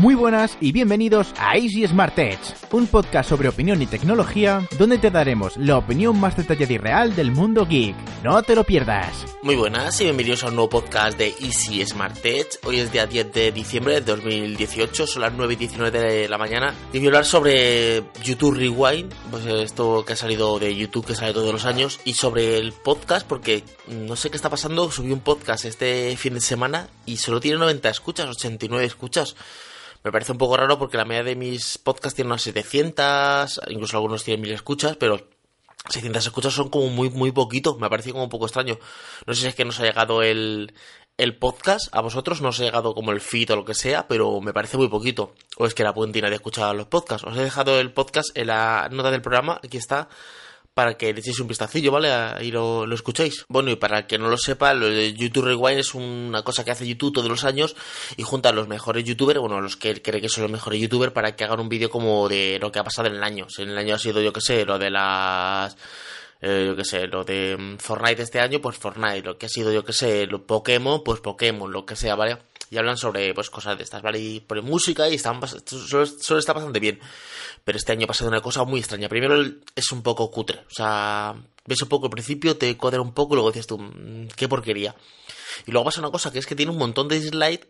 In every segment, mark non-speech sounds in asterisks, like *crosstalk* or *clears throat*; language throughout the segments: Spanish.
Muy buenas y bienvenidos a Easy Smart Tech, un podcast sobre opinión y tecnología donde te daremos la opinión más detallada y real del mundo geek. No te lo pierdas. Muy buenas y bienvenidos a un nuevo podcast de Easy Smart Tech. Hoy es día 10 de diciembre de 2018, son las 9 y 19 de la mañana. Y voy a hablar sobre YouTube Rewind, pues esto que ha salido de YouTube, que sale todos los años, y sobre el podcast, porque no sé qué está pasando. Subí un podcast este fin de semana y solo tiene 90 escuchas, 89 escuchas me parece un poco raro porque la media de mis podcasts tiene unas 700, incluso algunos tienen 1000 escuchas, pero 600 escuchas son como muy, muy poquito. Me parece como un poco extraño. No sé si es que nos ha llegado el, el podcast a vosotros, no os ha llegado como el feed o lo que sea, pero me parece muy poquito. O es que la puentina de escuchar los podcasts. Os he dejado el podcast en la nota del programa, aquí está, para que le echéis un vistacillo, ¿vale? Y lo, escuchéis. Bueno, y para que no lo sepa, lo de YouTube Rewind es una cosa que hace YouTube todos los años y junta a los mejores youtubers, bueno, los que cree que son los mejores youtubers, para que hagan un vídeo como de lo que ha pasado en el año. Si en el año ha sido, yo que sé, lo de las... Eh, yo que sé, lo de mm, Fortnite este año, pues Fortnite, lo que ha sido, yo que sé, lo Pokémon, pues Pokémon, lo que sea, ¿vale? Y hablan sobre pues cosas de estas, ¿vale? Y ponen música y están solo, está bastante bien. Pero este año ha pasado una cosa muy extraña. Primero es un poco cutre, o sea, ves un poco al principio, te cuadra un poco y luego dices tú, mm, qué porquería. Y luego pasa una cosa que es que tiene un montón de dislikes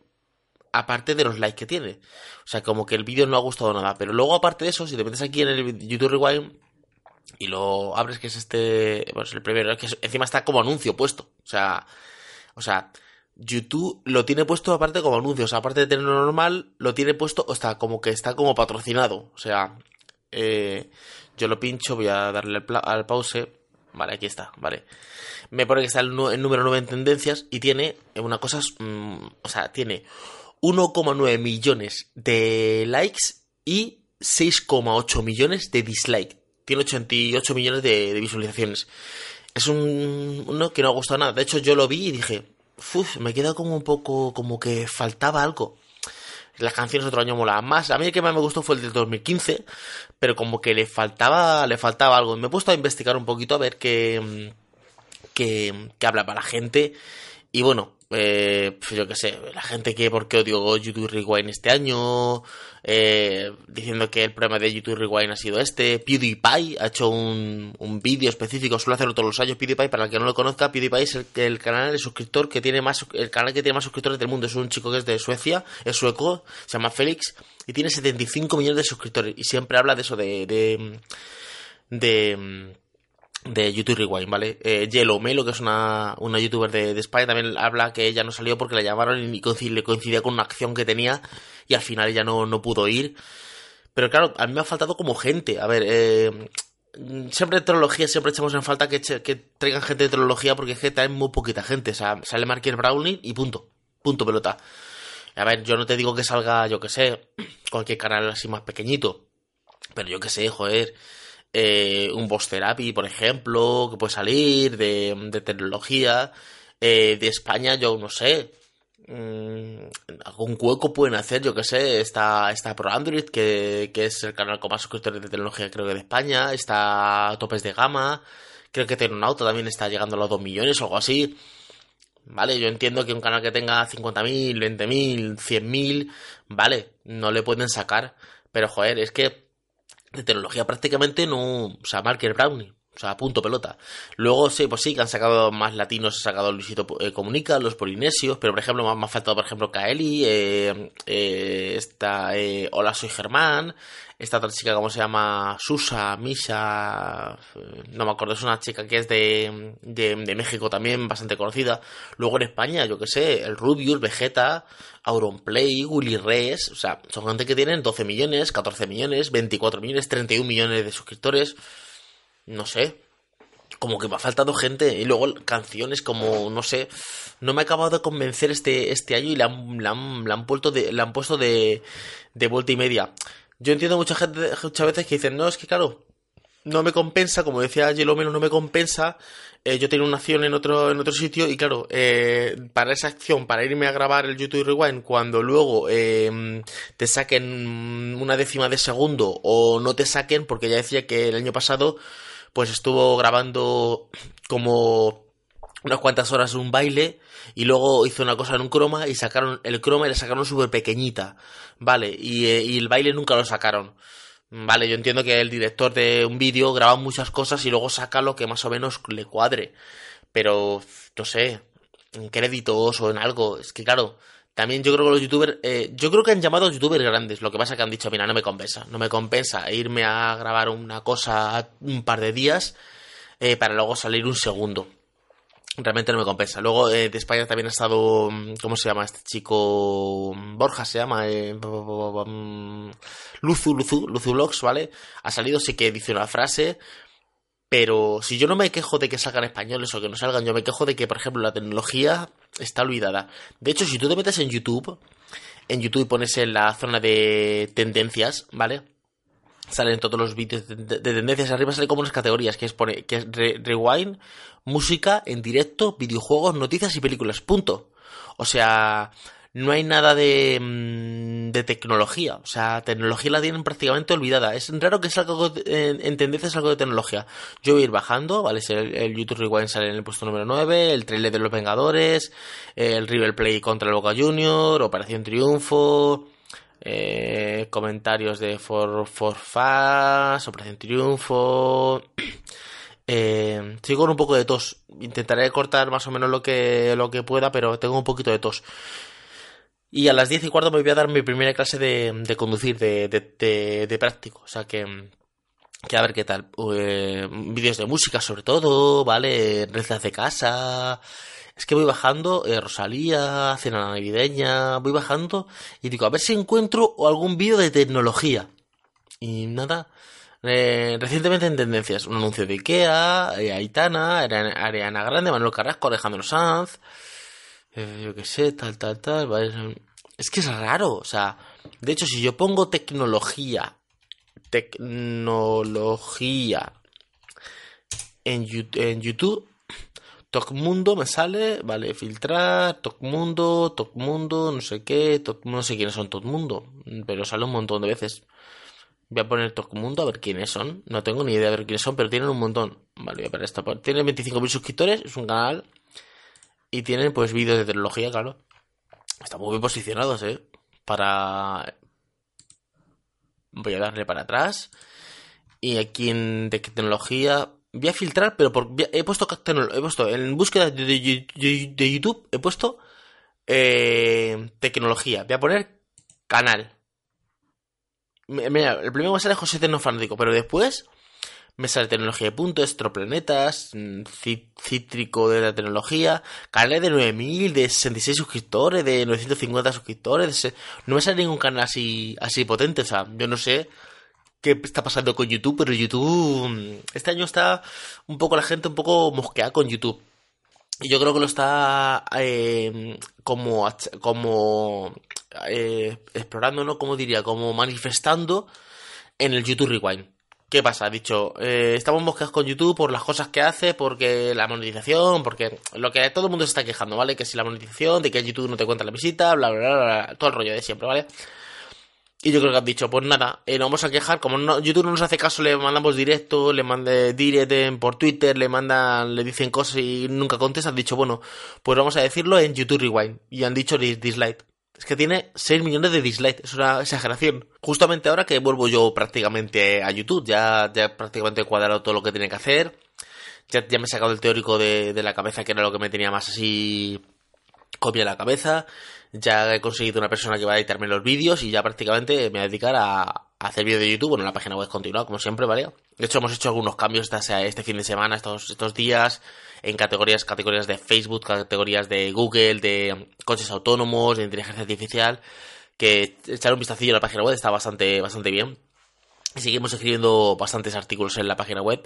aparte de los likes que tiene. O sea, como que el vídeo no ha gustado nada. Pero luego, aparte de eso, si te metes aquí en el YouTube Rewind y lo abres, que es este, pues el primero, que encima está como anuncio puesto. O sea, o sea, YouTube lo tiene puesto aparte como anuncio, o sea, aparte de tenerlo normal, lo tiene puesto, o está como que está como patrocinado, o sea, eh, yo lo pincho, voy a darle al, pause, vale, aquí está, vale, me pone que está el, número 9 en tendencias y tiene una cosa, mm, o sea, tiene 1,9 millones de likes y 6,8 millones de dislikes, tiene 88 millones de, de visualizaciones. Es un, uno que no ha gustado nada. De hecho, yo lo vi y dije, uf, me queda como un poco, como que faltaba algo. Las canciones otro año molaban más. A mí el que más me gustó fue el del 2015, pero como que le faltaba, le faltaba algo. Me he puesto a investigar un poquito a ver qué, qué, qué habla para la gente. Y bueno, eh, yo qué sé, la gente que por qué odio YouTube Rewind este año, eh, diciendo que el problema de YouTube Rewind ha sido este, PewDiePie ha hecho un, un vídeo específico, suele hacerlo todos los años, PewDiePie, para el que no lo conozca, PewDiePie es el, canal de suscriptor que tiene más, el canal que tiene más suscriptores del mundo, es un chico que es de Suecia, es sueco, se llama Félix, y tiene 75 millones de suscriptores, y siempre habla de eso, de, de, de de YouTube Rewind, ¿vale? Eh, Yellow Melo, que es una, una youtuber de, España, también habla que ella no salió porque la llamaron y le coincidía con una acción que tenía y al final ella no, no pudo ir. Pero claro, a mí me ha faltado como gente. A ver, eh, siempre de tecnología, siempre echamos en falta que, traigan gente de tecnología porque es que muy poquita gente. O sea, sale Marquis Browning y punto. Punto pelota. A ver, yo no te digo que salga, yo que sé, cualquier canal así más pequeñito. Pero yo que sé, joder eh, un Boss Therapy, por ejemplo, que puede salir de, tecnología. Eh, de España, yo no sé. Mm, algún hueco pueden hacer, yo que sé. Está, está Pro Android, que, que es el canal con más suscriptores de tecnología, creo que de España. Está Topes de Gama. Creo que Tecnonauta también está llegando a los 2 millones o algo así. Vale, yo entiendo que un canal que tenga 50.000, 20.000, 100.000, vale, no le pueden sacar. Pero joder, es que de tecnología prácticamente no. O sea, Marker Brownie. O sea, punto pelota. Luego, sí, pues sí, que han sacado más latinos, ha sacado Luisito eh, Comunica, los polinesios, pero por ejemplo, me ha faltado, por ejemplo, Kaeli, eh, eh, esta, eh, Hola, soy Germán, esta otra chica, ¿cómo se llama? Susa, Misha, no me acuerdo, es una chica que es de, de, México también, bastante conocida. Luego en España, yo que sé, el Rubius, Vegeta, Auronplay, Willy Res, o sea, son gente que tienen 12 millones, 14 millones, 24 millones, 31 millones de suscriptores, no sé, como que me ha faltado gente y luego canciones como no sé no me ha acabado de convencer este este año y le han, le han, le han puesto de le han puesto de de vuelta y media yo entiendo mucha gente muchas veces que dicen, no, es que claro, no me compensa, como decía Yelomelo, no me compensa. Eh, yo tengo una acción en otro, en otro sitio y claro, eh, para esa acción, para irme a grabar el YouTube Rewind, cuando luego em, te saquen una décima de segundo o no te saquen, porque ya decía que el año pasado pues estuvo grabando como unas cuantas horas un baile y luego hizo una cosa en un croma y sacaron el croma y la sacaron súper pequeñita, ¿vale? Y, eh, y, el baile nunca lo sacaron. Vale, yo entiendo que el director de un vídeo graba muchas cosas y luego saca lo que más o menos le cuadre. Pero, no sé, en créditos o en algo. Es que claro, también yo creo que los youtubers, eh, yo creo que han llamado youtubers grandes. Lo que pasa es que han dicho, mira, no me compensa. No me compensa irme a grabar una cosa un par de días eh, para luego salir un segundo realmente no me compensa. Luego eh, de España también ha estado, mm, ¿cómo se llama este chico? Borja se llama, eh, Luzu, Luzu, Luzu Vlogs, ¿vale? Ha salido, sí que dice una frase, pero si yo no me quejo de que salgan españoles o que no salgan, yo me quejo de que, por ejemplo, la tecnología está olvidada. De hecho, si tú te metes en YouTube, en YouTube pones en la zona de tendencias, ¿vale? salen todos los vídeos de, tendencias arriba salen como unas categorías que es pone que es rewind música en directo videojuegos noticias y películas punto o sea no hay nada de, mm, de tecnología o sea tecnología la tienen prácticamente olvidada es raro que salga en, en tendencias algo de tecnología yo voy a ir bajando vale el, el YouTube rewind sale en el puesto número 9 el trailer de los Vengadores el River Play contra el Boca Junior Operación Triunfo eh, comentarios de For, For Fast, Operación Triunfo. *clears throat* Eh, sigo con un poco de tos. Intentaré cortar más o menos lo que, lo que pueda, pero tengo un poquito de tos. Y a las 10 y cuarto me voy a dar mi primera clase de, de conducir, de, de, de, práctico. O sea que, que a ver qué tal. Eh, vídeos de música sobre todo, ¿vale? Recetas de casa, es que voy bajando, eh, Rosalía, cena navideña, voy bajando y digo, a ver si encuentro algún vídeo de tecnología. Y nada, eh, recientemente en tendencias, un anuncio de Ikea, eh, Aitana, Ariana Grande, Manuel Carrasco, Alejandro Sanz, yo qué sé, tal, tal, tal. Es que es raro, o sea, de hecho, si yo pongo tecnología, tecnología en, en YouTube, Mundo me sale, vale, filtrar, Mundo, Mundo, no sé qué, no sé quiénes son Mundo, pero sale un montón de veces. Voy a poner Mundo a ver quiénes son. No tengo ni idea de quiénes son, pero tienen un montón. Vale, voy a poner esta. Tienen 25.000 suscriptores, es un canal. Y tienen pues vídeos de tecnología, claro. Están muy bien posicionados, eh. Para. Voy a darle para atrás. Y aquí en tecnología voy a filtrar, pero por, he puesto he puesto en búsqueda de, YouTube, he puesto eh, tecnología. Voy a poner canal. Mira, el primero me sale José Tecnofanático, pero después me sale tecnología de punto, estroplanetas, mm, cítrico de la tecnología, canales de 9000, de 66 suscriptores, de 950 suscriptores, no me sale ningún canal así, así potente, o sea, yo no sé qué está pasando con YouTube, pero YouTube mm, este año está un poco la gente un poco mosqueada con YouTube. Y yo creo que lo está eh, como, como eh, explorando, ¿no? Como diría, como manifestando en el YouTube Rewind. ¿Qué pasa? Ha dicho, eh, estamos mosqueados con YouTube por las cosas que hace, porque la monetización, porque lo que todo el mundo se está quejando, ¿vale? Que si la monetización, de que YouTube no te cuenta la visita, bla, bla, bla, bla, todo el rollo de siempre, ¿vale? Y yo creo que han dicho, pues nada, eh, nos vamos a quejar, como no, YouTube no nos hace caso, le mandamos directo, le mande direct por Twitter, le mandan, le dicen cosas y nunca contesta, han dicho, bueno, pues vamos a decirlo en YouTube Rewind. Y han dicho dislike. Es que tiene 6 millones de dislikes, es una exageración. Justamente ahora que vuelvo yo prácticamente a YouTube, ya, ya prácticamente he cuadrado todo lo que tiene que hacer. Ya, ya me he sacado el teórico de, de la cabeza, que era lo que me tenía más así copia la cabeza ya he conseguido una persona que va a editarme los vídeos y ya prácticamente me voy a dedicar a, hacer vídeo de YouTube. Bueno, la página web continúa, como siempre, ¿vale? De hecho, hemos hecho algunos cambios este, este fin de semana, estos, estos días, en categorías, categorías de Facebook, categorías de Google, de coches autónomos, de inteligencia artificial, que echar un vistacillo a la página web está bastante, bastante bien. Seguimos escribiendo bastantes artículos en la página web.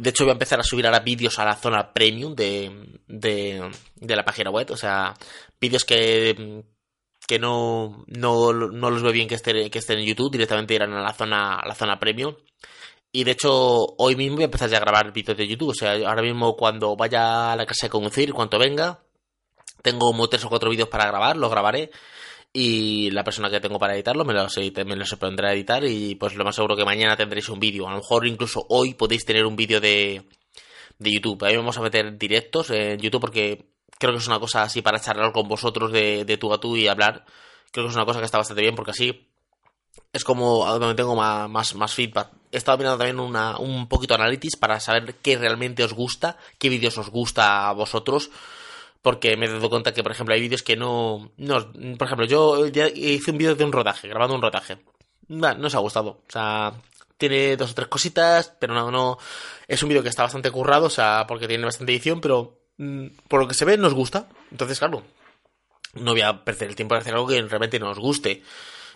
De hecho, voy a empezar a subir ahora vídeos a la zona premium de, de, de la página web. O sea, vídeos que, que no, no, no, los veo bien que estén, que estén en YouTube, directamente irán a la zona, a la zona premium. Y de hecho, hoy mismo voy a empezar ya a grabar vídeos de YouTube. O sea, ahora mismo cuando vaya a la casa de conducir, cuando venga, tengo como tres o cuatro vídeos para grabar, los grabaré y la persona que tengo para editarlo me los, me los pondrá a editar y pues lo más seguro que mañana tendréis un vídeo. A lo mejor incluso hoy podéis tener un vídeo de, de YouTube. Ahí vamos a meter directos en YouTube porque creo que es una cosa así para charlar con vosotros de, de tú a tú y hablar. Creo que es una cosa que está bastante bien porque así es como donde tengo más, más, feedback. He estado mirando también una, un poquito de analytics para saber qué realmente os gusta, qué vídeos os gusta a vosotros. Porque me he dado cuenta que, por ejemplo, hay vídeos que no, no. Por ejemplo, yo ya hice un vídeo de un rodaje, grabando un rodaje. No, no os ha gustado. O sea, tiene dos o tres cositas, pero no, no. Es un vídeo que está bastante currado, o sea, porque tiene bastante edición, pero mm, por lo que se ve nos gusta. Entonces, claro, no voy a perder el tiempo de hacer algo que realmente nos guste.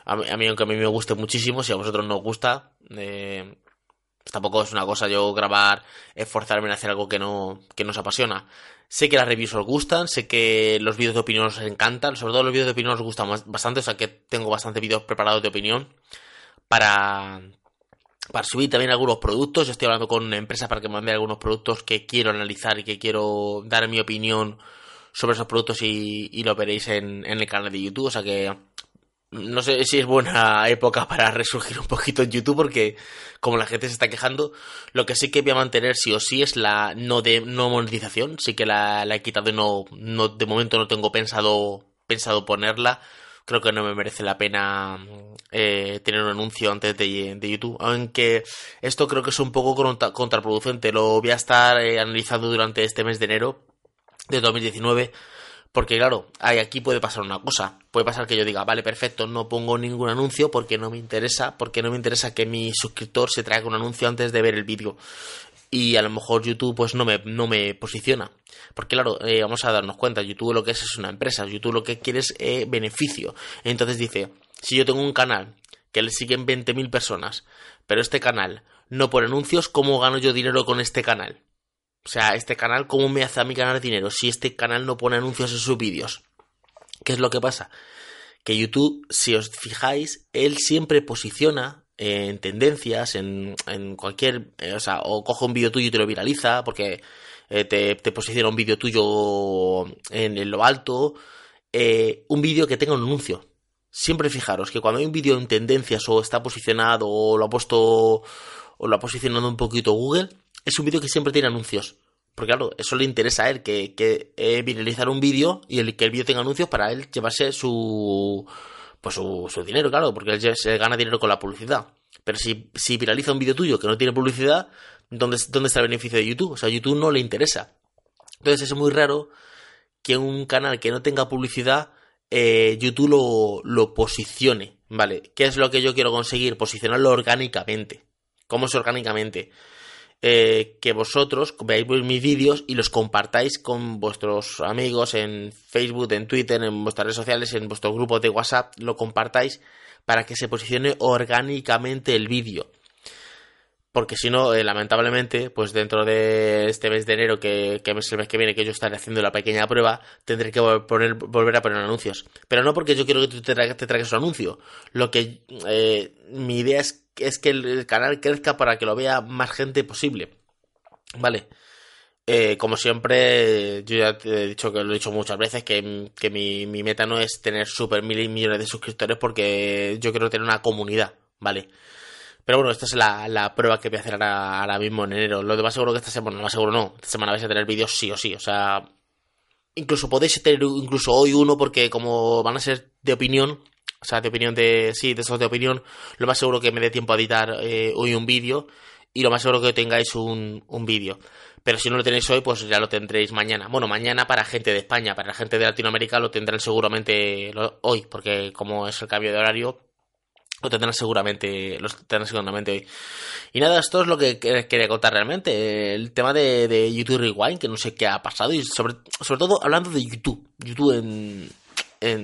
A mí, aunque a mí me guste muchísimo, si a vosotros no os gusta, eh, tampoco es una cosa yo grabar, esforzarme en hacer algo que no, que nos apasiona. Sé que las reviews os gustan, sé que los vídeos de opinión os encantan, sobre todo los vídeos de opinión os gustan bastante, o sea que tengo bastantes vídeos preparados de opinión para, para subir también algunos productos. Estoy hablando con una empresa para que me mande algunos productos que quiero analizar y que quiero dar mi opinión sobre esos productos y, lo veréis en, en, el canal de YouTube. O sea que no sé si es buena *laughs* época para resurgir un poquito en YouTube porque como la gente se está quejando, lo que sí que voy a mantener sí o sí es la no de no monetización, sí que la, he quitado y no, no de momento no tengo pensado pensado ponerla. Creo que no me merece la pena eh, tener un anuncio antes de, YouTube. Aunque esto creo que es un poco contraproducente. Lo voy a estar eh, analizando durante este mes de enero de 2019 porque claro, aquí puede pasar una cosa. Puede pasar que yo diga, vale, perfecto, no pongo ningún anuncio porque no me interesa, porque no me interesa que mi suscriptor se traiga un anuncio antes de ver el vídeo. Y a lo mejor YouTube pues no me, no me posiciona. Porque claro, eh, vamos a darnos cuenta, YouTube lo que es es una empresa, YouTube lo que quiere es eh, beneficio. Entonces dice, si yo tengo un canal que le siguen 20.000 personas, pero este canal no pone anuncios, ¿cómo gano yo dinero con este canal? O sea, este canal, ¿cómo me hace a mí ganar dinero si este canal no pone anuncios en sus vídeos? ¿Qué es lo que pasa? Que YouTube, si os fijáis, él siempre posiciona en tendencias, en, en cualquier, eh, o sea, o coge un vídeo tuyo y te lo viraliza, porque eh, te, posiciona un vídeo tuyo en, lo alto, eh, un vídeo que tenga un anuncio. Siempre fijaros que cuando hay un vídeo en tendencias o está posicionado o lo ha puesto o lo ha posicionado un poquito Google, es un vídeo que siempre tiene anuncios. Porque claro, eso le interesa a él, que, eh, viralizar un vídeo y el, que el vídeo tenga anuncios para él llevarse su pues su, dinero, claro, porque él se gana dinero con la publicidad. Pero si, viraliza un vídeo tuyo que no tiene publicidad, ¿dónde, ¿dónde está el beneficio de YouTube? O sea, a YouTube no le interesa. Entonces es muy raro que un canal que no tenga publicidad, eh, YouTube lo, lo posicione, ¿vale? ¿Qué es lo que yo quiero conseguir? Posicionarlo orgánicamente. ¿Cómo es orgánicamente? Eh, que vosotros veáis mis vídeos y los compartáis con vuestros amigos en Facebook, en Twitter, en vuestras redes sociales, en vuestro grupo de WhatsApp, lo compartáis para que se posicione orgánicamente el vídeo. Porque si no, eh, lamentablemente, pues dentro de este mes de enero, que, es el mes que viene, que yo estaré haciendo la pequeña prueba, tendré que volver a poner anuncios. Pero no porque yo quiero que tú te, traigas un anuncio. Lo que eh, mi idea es es que el canal crezca para que lo vea más gente posible. Vale. Eh, como siempre, yo ya te he dicho que lo he dicho muchas veces, que, mi, meta no es tener super mil millones de suscriptores porque yo quiero tener una comunidad, ¿vale? Pero bueno, esta es la, prueba que voy a hacer ahora, mismo en enero. Lo demás seguro que esta semana, no más seguro no, esta semana vais a tener vídeos sí o sí, o sea... Incluso podéis tener incluso hoy uno porque como van a ser de opinión, o sea, de opinión de. Sí, de esos de opinión. Lo más seguro que me dé tiempo a editar eh, hoy un vídeo. Y lo más seguro que tengáis un, un vídeo. Pero si no lo tenéis hoy, pues ya lo tendréis mañana. Bueno, mañana para gente de España, para la gente de Latinoamérica lo tendrán seguramente hoy, porque como es el cambio de horario, lo tendrán seguramente, lo tendrán seguramente hoy. Y nada, esto es lo que quería contar realmente. El tema de, de YouTube Rewind, que no sé qué ha pasado, y sobre, sobre todo hablando de YouTube. YouTube en,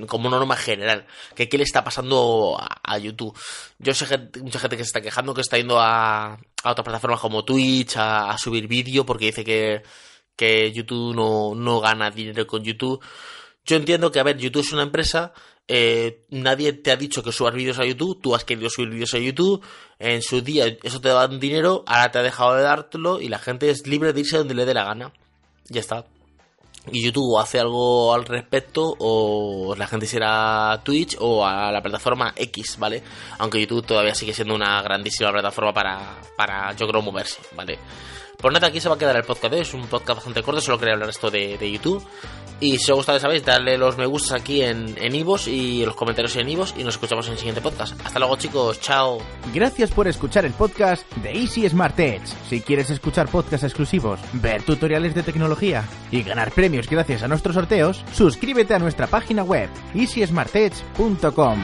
como norma general. Que qué le está pasando a, YouTube. Yo sé mucha gente que se está quejando que está yendo a, a otras plataformas como Twitch a, subir vídeo porque dice que, que YouTube no, no gana dinero con YouTube. Yo entiendo que, a ver, YouTube es una empresa, eh, nadie te ha dicho que subas vídeos a YouTube, tú has querido subir vídeos a YouTube, en su día eso te da dinero, ahora te ha dejado de dártelo y la gente es libre de irse donde le dé la gana. Ya está y YouTube hace algo al respecto o la gente se irá a Twitch o a la plataforma X, ¿vale? Aunque YouTube todavía sigue siendo una grandísima plataforma para, para yo creo, moverse, ¿vale? Pues nada, aquí se va a quedar el podcast de hoy. Es un podcast bastante corto, solo quería hablar esto de, de YouTube. Y si os gusta, sabéis, darle los me gustas aquí en, en Ivos y los comentarios en Ivos. Y nos escuchamos en el siguiente podcast. Hasta luego, chicos. Chao. Gracias por escuchar el podcast de Easy Smart Edge. Si quieres escuchar podcasts exclusivos, ver tutoriales de tecnología y ganar premios gracias a nuestros sorteos, suscríbete a nuestra página web easysmartedge.com.